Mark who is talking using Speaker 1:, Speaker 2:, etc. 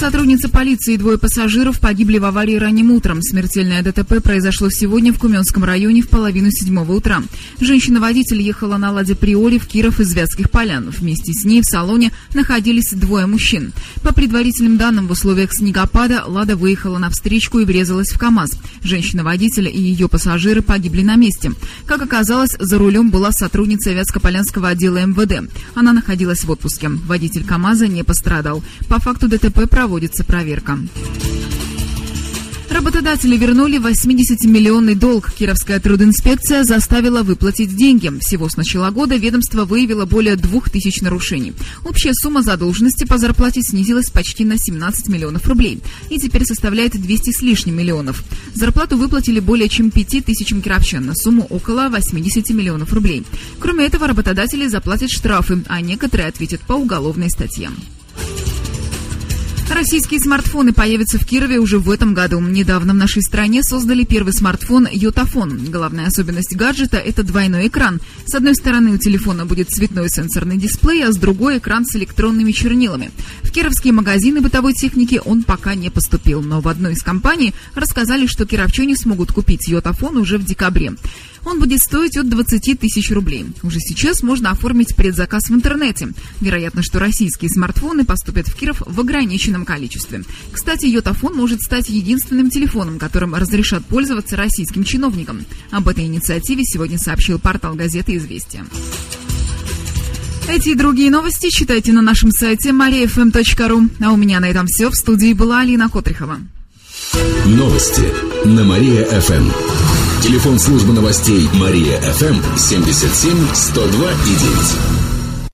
Speaker 1: Сотрудница полиции и двое пассажиров погибли в аварии ранним утром. Смертельное ДТП произошло сегодня в Куменском районе в половину седьмого утра. Женщина-водитель ехала на «Ладе Приоре» в Киров из Вятских полян. Вместе с ней в салоне находились двое мужчин. По предварительным данным, в условиях снегопада «Лада» выехала на встречку и врезалась в КАМАЗ. Женщина-водитель и ее пассажиры погибли на месте. Как оказалось, за рулем была сотрудница Вятско-Полянского отдела МВД. Она находилась в отпуске. Водитель КАМАЗа не пострадал. По факту ДТП проводится проводится проверка. Работодатели вернули 80-миллионный долг. Кировская трудинспекция заставила выплатить деньги. Всего с начала года ведомство выявило более 2000 нарушений. Общая сумма задолженности по зарплате снизилась почти на 17 миллионов рублей и теперь составляет 200 с лишним миллионов. Зарплату выплатили более чем 5 тысячам кировчан на сумму около 80 миллионов рублей. Кроме этого, работодатели заплатят штрафы, а некоторые ответят по уголовной статье. Российские смартфоны появятся в Кирове уже в этом году. Недавно в нашей стране создали первый смартфон Йотафон. Главная особенность гаджета – это двойной экран. С одной стороны у телефона будет цветной сенсорный дисплей, а с другой – экран с электронными чернилами. В кировские магазины бытовой техники он пока не поступил, но в одной из компаний рассказали, что кировчане смогут купить Йотафон уже в декабре. Он будет стоить от 20 тысяч рублей. Уже сейчас можно оформить предзаказ в интернете. Вероятно, что российские смартфоны поступят в Киров в ограниченном количестве. Кстати, Йотафон может стать единственным телефоном, которым разрешат пользоваться российским чиновникам. Об этой инициативе сегодня сообщил портал газеты «Известия». Эти и другие новости читайте на нашем сайте mariafm.ru. А у меня на этом все. В студии была Алина Котрихова.
Speaker 2: Новости на Мария-ФМ. Телефон службы новостей Мария ФМ 77 102 и 9.